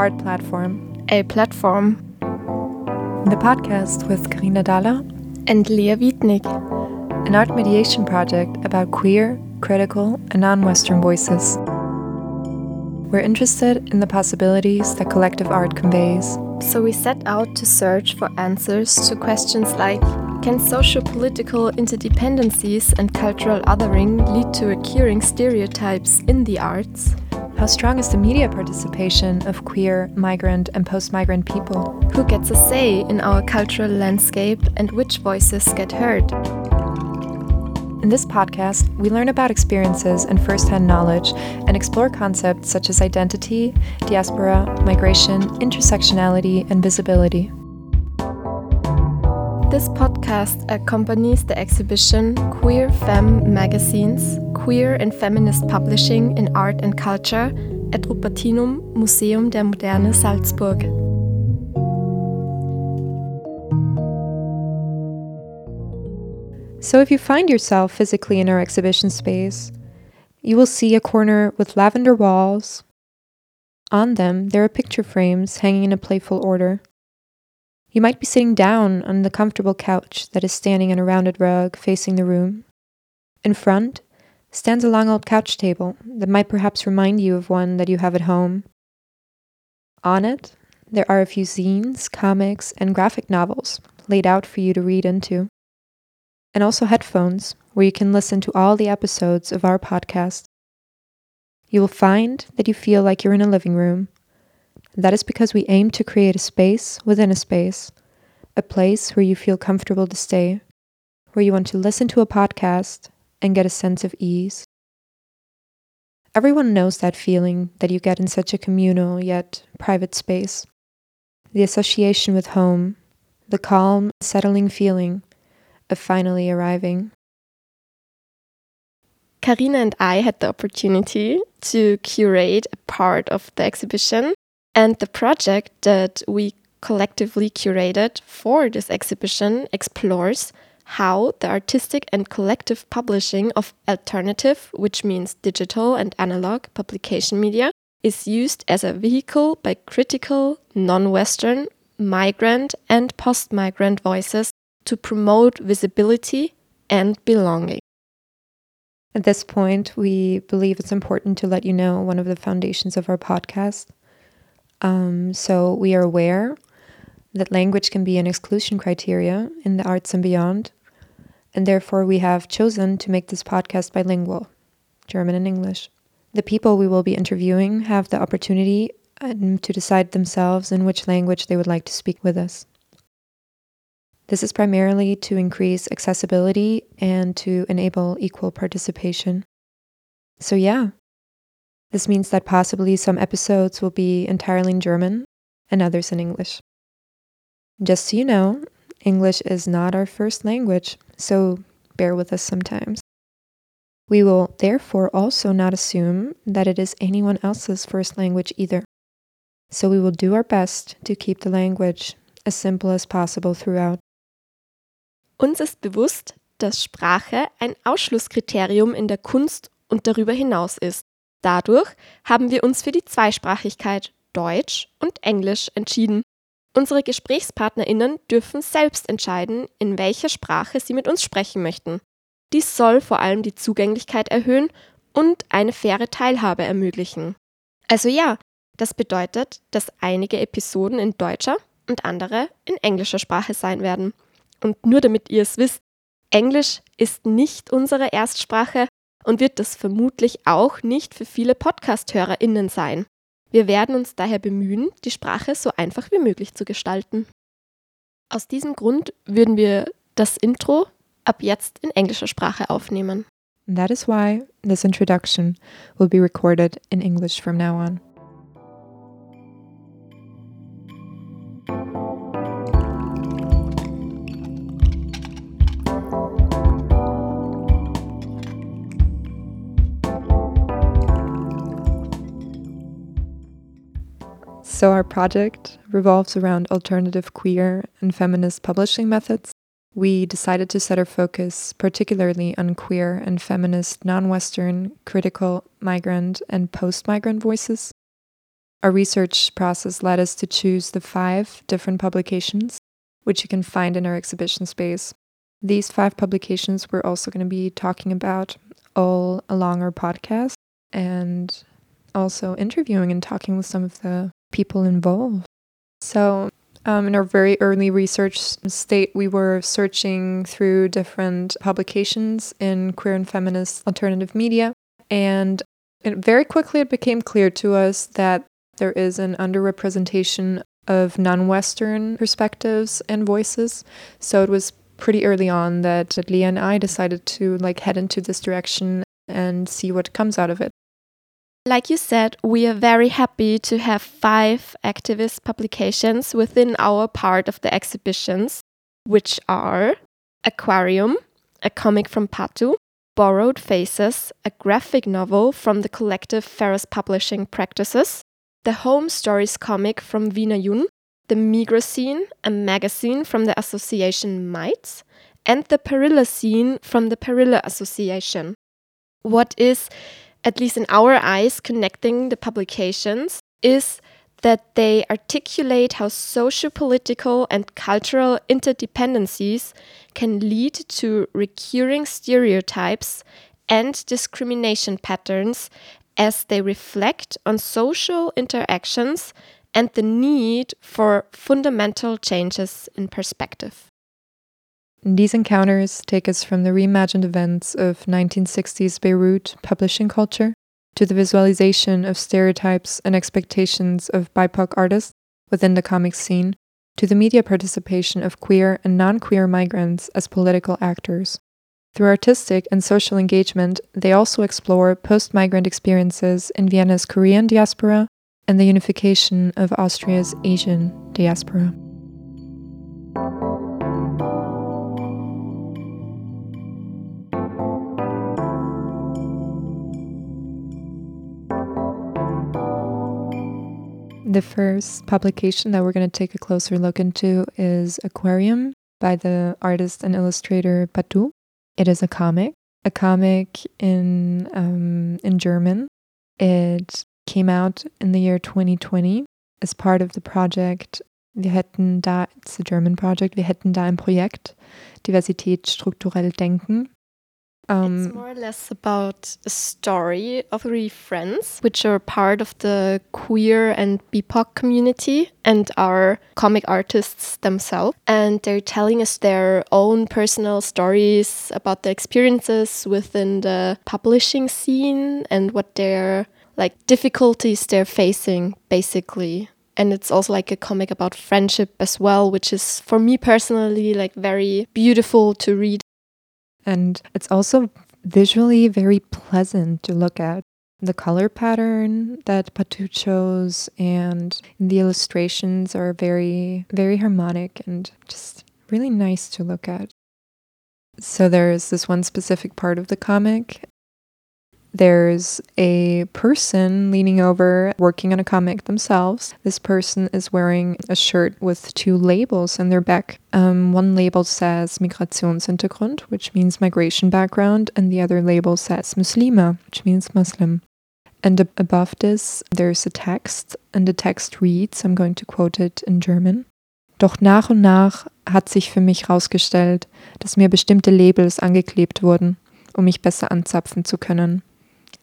Art Platform, a platform, the podcast with Carina Dalla and Lea Wietnig, an art mediation project about queer, critical, and non Western voices. We're interested in the possibilities that collective art conveys. So we set out to search for answers to questions like Can socio political interdependencies and cultural othering lead to recurring stereotypes in the arts? How strong is the media participation of queer, migrant, and post migrant people? Who gets a say in our cultural landscape and which voices get heard? In this podcast, we learn about experiences and firsthand knowledge and explore concepts such as identity, diaspora, migration, intersectionality, and visibility. This podcast accompanies the exhibition Queer Femme Magazines, Queer and Feminist Publishing in Art and Culture at Rupertinum Museum der Moderne Salzburg. So, if you find yourself physically in our exhibition space, you will see a corner with lavender walls. On them, there are picture frames hanging in a playful order. You might be sitting down on the comfortable couch that is standing on a rounded rug facing the room. In front stands a long old couch table that might perhaps remind you of one that you have at home. On it, there are a few zines, comics, and graphic novels laid out for you to read into. And also headphones where you can listen to all the episodes of our podcast. You will find that you feel like you're in a living room that is because we aim to create a space within a space, a place where you feel comfortable to stay, where you want to listen to a podcast and get a sense of ease. Everyone knows that feeling that you get in such a communal yet private space. The association with home, the calm, settling feeling of finally arriving. Carina and I had the opportunity to curate a part of the exhibition and the project that we collectively curated for this exhibition explores how the artistic and collective publishing of alternative, which means digital and analog publication media, is used as a vehicle by critical, non Western, migrant, and post migrant voices to promote visibility and belonging. At this point, we believe it's important to let you know one of the foundations of our podcast. Um, so we are aware that language can be an exclusion criteria in the arts and beyond, and therefore we have chosen to make this podcast bilingual, German and English. The people we will be interviewing have the opportunity um, to decide themselves in which language they would like to speak with us. This is primarily to increase accessibility and to enable equal participation. So, yeah, this means that possibly some episodes will be entirely in German and others in English. Just so you know, English is not our first language, so bear with us sometimes. We will therefore also not assume that it is anyone else's first language either. So we will do our best to keep the language as simple as possible throughout. Uns ist bewusst, dass Sprache ein Ausschlusskriterium in der Kunst und darüber hinaus ist. Dadurch haben wir uns für die Zweisprachigkeit Deutsch und Englisch entschieden. Unsere Gesprächspartnerinnen dürfen selbst entscheiden, in welcher Sprache sie mit uns sprechen möchten. Dies soll vor allem die Zugänglichkeit erhöhen und eine faire Teilhabe ermöglichen. Also ja, das bedeutet, dass einige Episoden in deutscher und andere in englischer Sprache sein werden. Und nur damit ihr es wisst, Englisch ist nicht unsere Erstsprache und wird das vermutlich auch nicht für viele Podcast-HörerInnen sein. Wir werden uns daher bemühen, die Sprache so einfach wie möglich zu gestalten. Aus diesem Grund würden wir das Intro ab jetzt in englischer Sprache aufnehmen. that is why this introduction will be recorded in English from now on. So, our project revolves around alternative queer and feminist publishing methods. We decided to set our focus particularly on queer and feminist, non Western, critical, migrant, and post migrant voices. Our research process led us to choose the five different publications, which you can find in our exhibition space. These five publications we're also going to be talking about all along our podcast and also interviewing and talking with some of the people involved. So, um, in our very early research state, we were searching through different publications in queer and feminist alternative media. And very quickly, it became clear to us that there is an underrepresentation of non Western perspectives and voices. So, it was pretty early on that, that Lea and I decided to like head into this direction and see what comes out of it. Like you said, we are very happy to have five activist publications within our part of the exhibitions, which are Aquarium, a comic from Patu, Borrowed Faces, a graphic novel from the collective Fehras Publishing Practices, the Home Stories comic from Vina Yun, the Migrazine, a magazine from the association maiz, and the Perilla Zine from the Perilla Association. What is at least in our eyes, connecting the publications is that they articulate how socio-political and cultural interdependencies can lead to recurring stereotypes and discrimination patterns as they reflect on social interactions and the need for fundamental changes in perspective. These encounters take us from the reimagined events of 1960s Beirut publishing culture to the visualization of stereotypes and expectations of BIPOC artists within the comic scene to the media participation of queer and non queer migrants as political actors. Through artistic and social engagement, they also explore post migrant experiences in Vienna's Korean diaspora and the unification of Austria's Asian diaspora. The first publication that we're going to take a closer look into is Aquarium by the artist and illustrator Patu. It is a comic, a comic in um, in German. It came out in the year 2020 as part of the project Wir hätten da, it's a German project, wir hätten da ein Projekt, Diversität strukturell denken. Um, it's more or less about a story of three friends, which are part of the queer and BIPOC community and are comic artists themselves. And they're telling us their own personal stories about their experiences within the publishing scene and what their like difficulties they're facing, basically and it's also like a comic about friendship as well which is for me personally like very beautiful to read and it's also visually very pleasant to look at. The color pattern that Patu chose and the illustrations are very, very harmonic and just really nice to look at. So there's this one specific part of the comic there's a person leaning over working on a comic themselves. This person is wearing a shirt with two labels on their back. Um, one label says Migrationshintergrund, which means migration background, and the other label says Muslima, which means Muslim. And above this, there's a text, and the text reads I'm going to quote it in German. Doch nach und nach hat sich für mich herausgestellt, dass mir bestimmte Labels angeklebt wurden, um mich besser anzapfen zu können.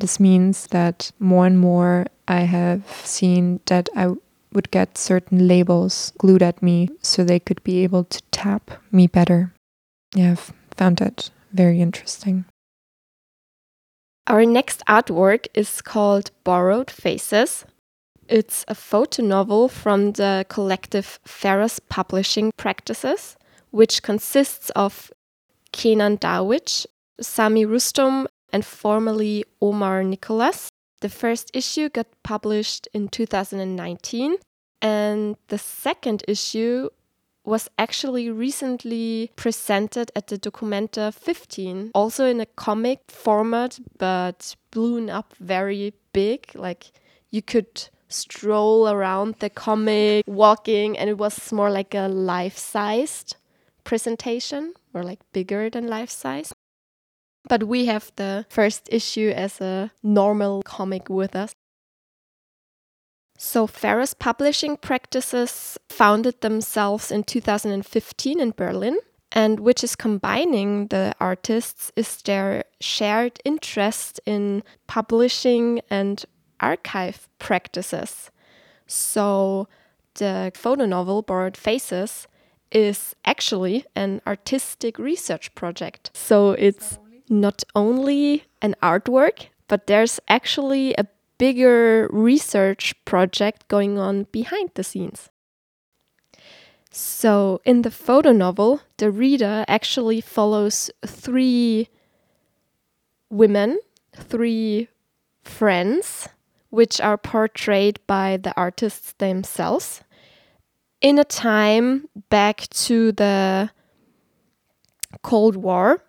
This means that more and more I have seen that I would get certain labels glued at me so they could be able to tap me better. Yeah, I've found that very interesting. Our next artwork is called Borrowed Faces. It's a photo novel from the collective Fehras Publishing Practices, which consists of Kenan Darwich, Sami Rustom, and formerly Omar Nicholas. The first issue got published in 2019, and the second issue was actually recently presented at the Documenta 15, also in a comic format, but blown up very big. Like you could stroll around the comic, walking, and it was more like a life sized presentation or like bigger than life size. But we have the first issue as a normal comic with us. So, Fehras Publishing Practices founded themselves in 2015 in Berlin, and which is combining the artists is their shared interest in publishing and archive practices. So, the photo novel Borrowed Faces is actually an artistic research project. So, it's not only an artwork, but there's actually a bigger research project going on behind the scenes. So, in the photo novel, the reader actually follows three women, three friends, which are portrayed by the artists themselves in a time back to the Cold War.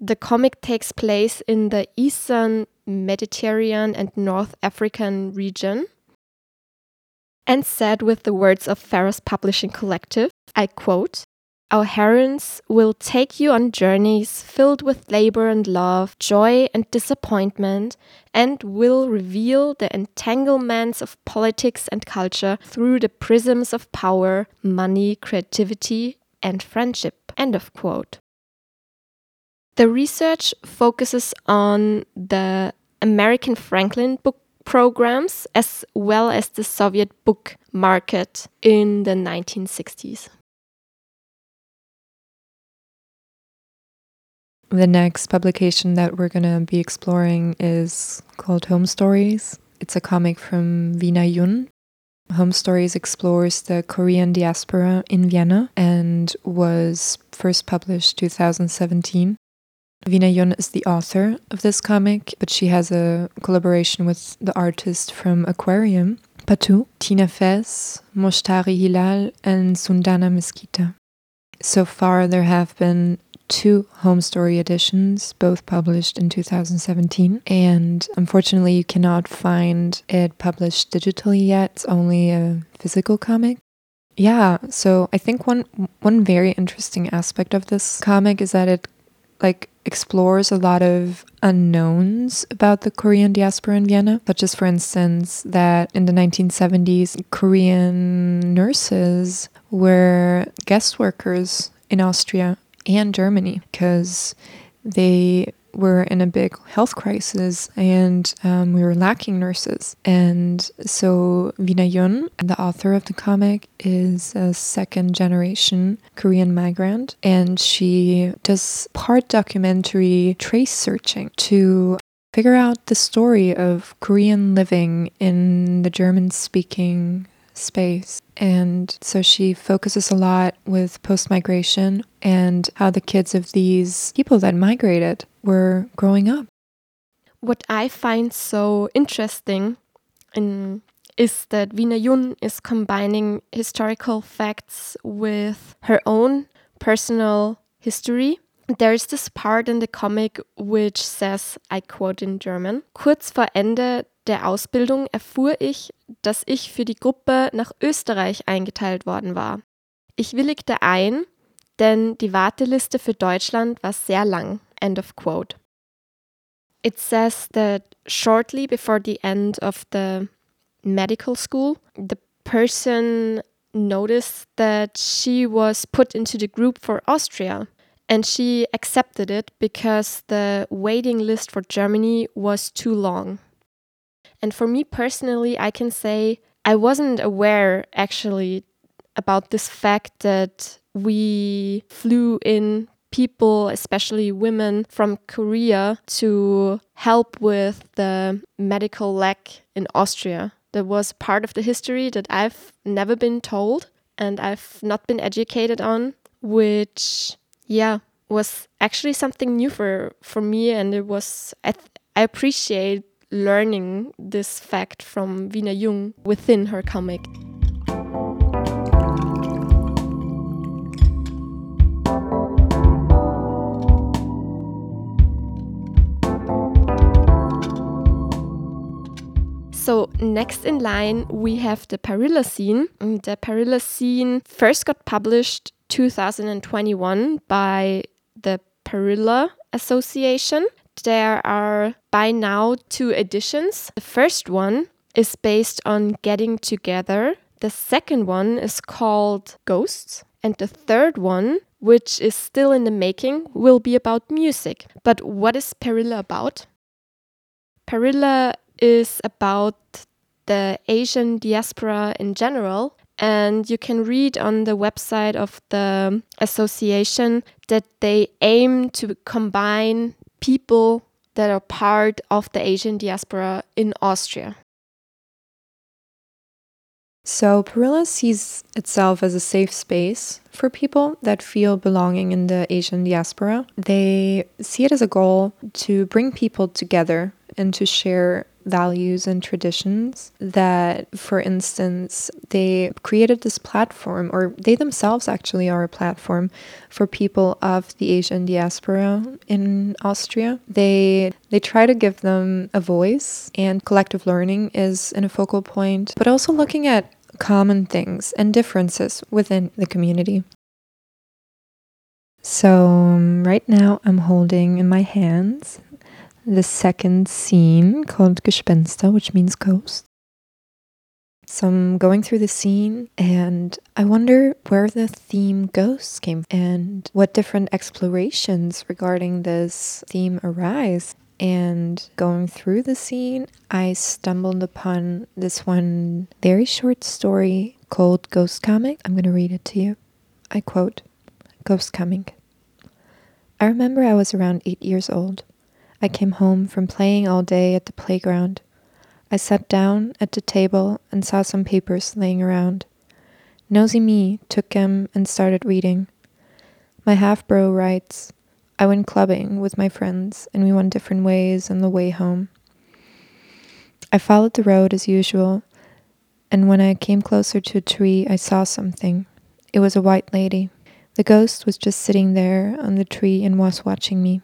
The comic takes place in the eastern Mediterranean and North African region. And said with the words of Fehras Publishing Collective, I quote, Our heroines will take you on journeys filled with labor and love, joy and disappointment, and will reveal the entanglements of politics and culture through the prisms of power, money, creativity, and friendship. End of quote. The research focuses on the American Franklin book programs as well as the Soviet book market in the 1960s. The next publication that we're going to be exploring is called Home Stories. It's a comic from Vina Yun. Home Stories explores the Korean diaspora in Vienna and was first published 2017. Vina Yun is the author of this comic, but she has a collaboration with the artist from Aquarium, Patu, Tina Fez, Moshtari Hilal, and Sunanda Mesquita. So far, there have been two home story editions, both published in 2017. And unfortunately, you cannot find it published digitally yet. It's only a physical comic. Yeah, so I think one one very interesting aspect of this comic is that it like explores a lot of unknowns about the Korean diaspora in Vienna, such as, for instance, that in the 1970s, Korean nurses were guest workers in Austria and Germany because they were in a big health crisis and um, we were lacking nurses. And so Vina Yun, the author of the comic, is a second generation Korean migrant and she does part documentary trace searching to figure out the story of Korean living in the German speaking space. And so she focuses a lot with post migration and how the kids of these people that migrated were growing up. What I find so interesting in, is that Vina Yun is combining historical facts with her own personal history. There is this part in the comic which says, I quote in German, Kurz vor Ende der Ausbildung erfuhr ich, dass ich für die Gruppe nach Österreich eingeteilt worden war. Ich willigte ein, denn die Warteliste für Deutschland war sehr lang. End of quote. It says that shortly before the end of the medical school, the person noticed that she was put into the group for Austria and she accepted it because the waiting list for Germany was too long. And for me personally, I can say I wasn't aware actually about this fact that we flew in people, especially women from Korea, to help with the medical lack in Austria. That was part of the history that I've never been told and I've not been educated on, which, yeah, was actually something new for, for me. And it was, I, I appreciate learning this fact from Vina Yun within her comic. So next in line we have the Perilla Zine. Mm, the Perilla Zine first got published 2021 by the Perilla Association there are by now two editions. The first one is based on getting together. The second one is called Ghosts. And the third one, which is still in the making, will be about music. But what is Perilla about? Perilla is about the Asian diaspora in general. And you can read on the website of the association that they aim to combine people that are part of the Asian diaspora in Austria. So, Perilla sees itself as a safe space for people that feel belonging in the Asian diaspora. They see it as a goal to bring people together and to share values and traditions that, for instance, they created this platform, or they themselves actually are a platform for people of the Asian diaspora in Austria. They they try to give them a voice, and collective learning is in a focal point, but also looking at common things and differences within the community. So, um, right now, I'm holding in my hands the second zine called Gespenster, which means ghost. So I'm going through the zine and I wonder where the theme ghosts came and what different explorations regarding this theme arise. And going through the zine, I stumbled upon this one very short story called Ghost Coming. I'm going to read it to you. I quote Ghost Coming. I remember I was around eight years old. I came home from playing all day at the playground. I sat down at the table and saw some papers laying around. Nosy me took them and started reading. My half bro writes, I went clubbing with my friends and we went different ways on the way home. I followed the road as usual, and when I came closer to a tree, I saw something. It was a white lady. The ghost was just sitting there on the tree and was watching me.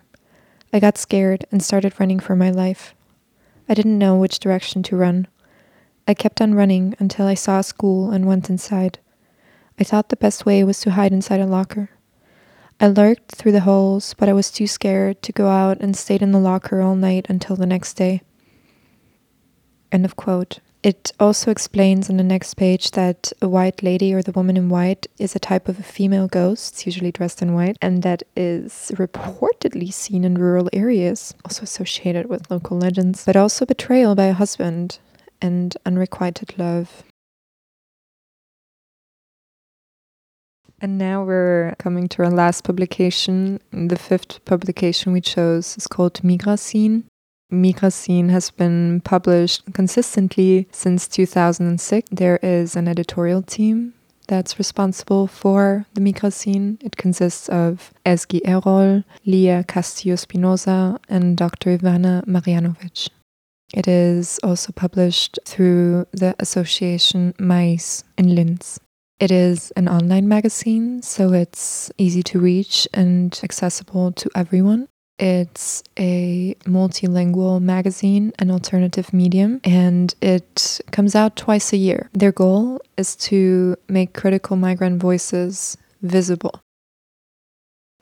I got scared and started running for my life. I didn't know which direction to run. I kept on running until I saw a school and went inside. I thought the best way was to hide inside a locker. I lurked through the holes, but I was too scared to go out and stayed in the locker all night until the next day. End of quote. It also explains on the next page that a white lady or the woman in white is a type of a female ghost, usually dressed in white, and that is reportedly seen in rural areas, also associated with local legends, but also betrayal by a husband and unrequited love. And now we're coming to our last publication. The fifth publication we chose is called Migrazine. Migrazine has been published consistently since 2006. There is an editorial team that's responsible for the Migrazine. It consists of Ezgi Erol, Lia Castillo Spinoza, and Dr. Ivana Marjanovic. It is also published through the association maiz in Linz. It is an online magazine, so it's easy to reach and accessible to everyone. It's a multilingual magazine, an alternative medium, and it comes out twice a year. Their goal is to make critical migrant voices visible.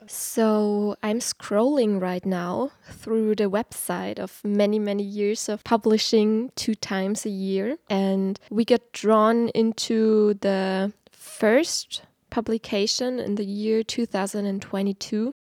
So I'm scrolling right now through the website of many, many years of publishing two times a year, and we get drawn into the first publication in the year 2022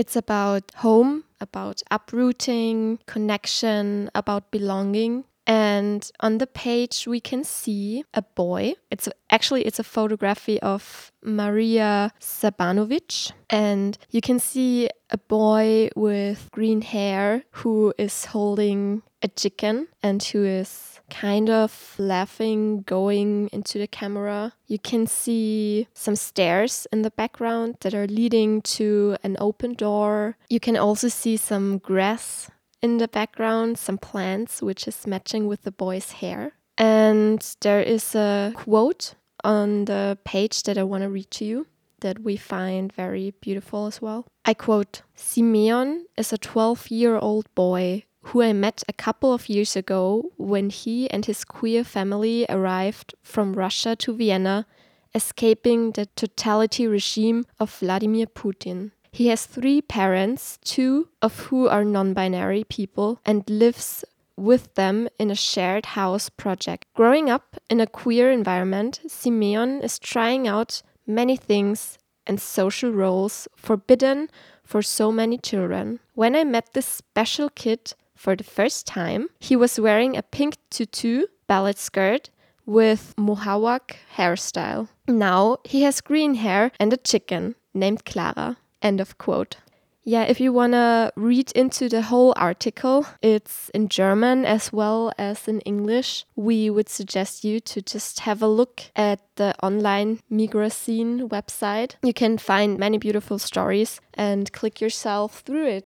it's about home, about uprooting, connection, about belonging. And on the page we can see a boy. It's actually it's a photography of Maria Sabanovic and you can see a boy with green hair who is holding a chicken and who is kind of laughing, going into the camera. You can see some stairs in the background that are leading to an open door. You can also see some grass in the background, some plants, which is matching with the boy's hair. And there is a quote on the page that I want to read to you that we find very beautiful as well. I quote Simeon is a 12 year old boy who I met a couple of years ago when he and his queer family arrived from Russia to Vienna, escaping the totality regime of Vladimir Putin. He has three parents, two of who are non binary people, and lives with them in a shared house project. Growing up in a queer environment, Simeon is trying out many things and social roles forbidden for so many children. When I met this special kid for the first time, he was wearing a pink tutu ballet skirt with mohawk hairstyle. Now he has green hair and a chicken named Clara. End of quote. Yeah, if you want to read into the whole article, it's in German as well as in English. We would suggest you to just have a look at the online Migrazine website. You can find many beautiful stories and click yourself through it.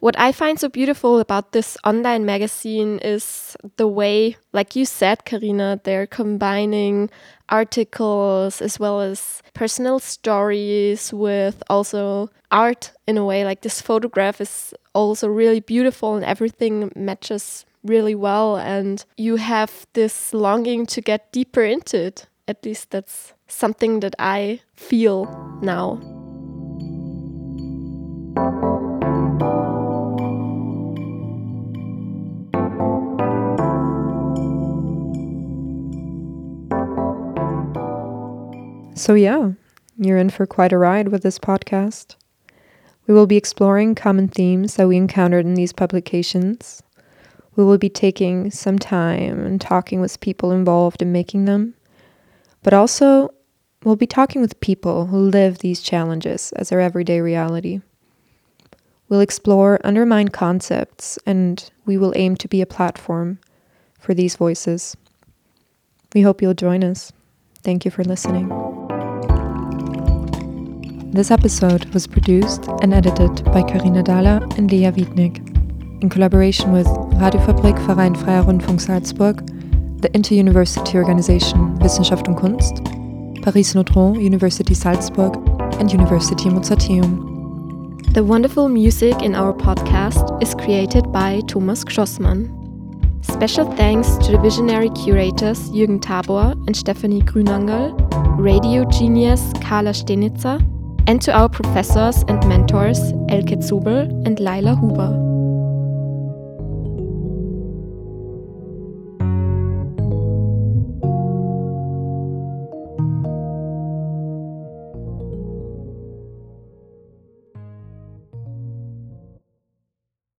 What I find so beautiful about this online magazine is the way, like you said, Carina, they're combining articles as well as personal stories with also art in a way. Like this photograph is also really beautiful and everything matches really well. And you have this longing to get deeper into it. At least that's something that I feel now. So, yeah, you're in for quite a ride with this podcast. We will be exploring common themes that we encountered in these publications. We will be taking some time and talking with people involved in making them, but also we'll be talking with people who live these challenges as their everyday reality. We'll explore undermined concepts and we will aim to be a platform for these voices. We hope you'll join us. Thank you for listening. This episode was produced and edited by Carina Dahler and Lea Wiednig in collaboration with Radiofabrik Verein Freier Rundfunk Salzburg, the Inter-University Organization Wissenschaft und Kunst, Paris Lodron University Salzburg, and University Mozarteum. The wonderful music in our podcast is created by Thomas Grossmann. Special thanks to the visionary curators Jürgen Tabor and Stephanie Grünangerl, radio genius Carla Stenitzer, and to our professors and mentors Elke Zobl and Laila Huber.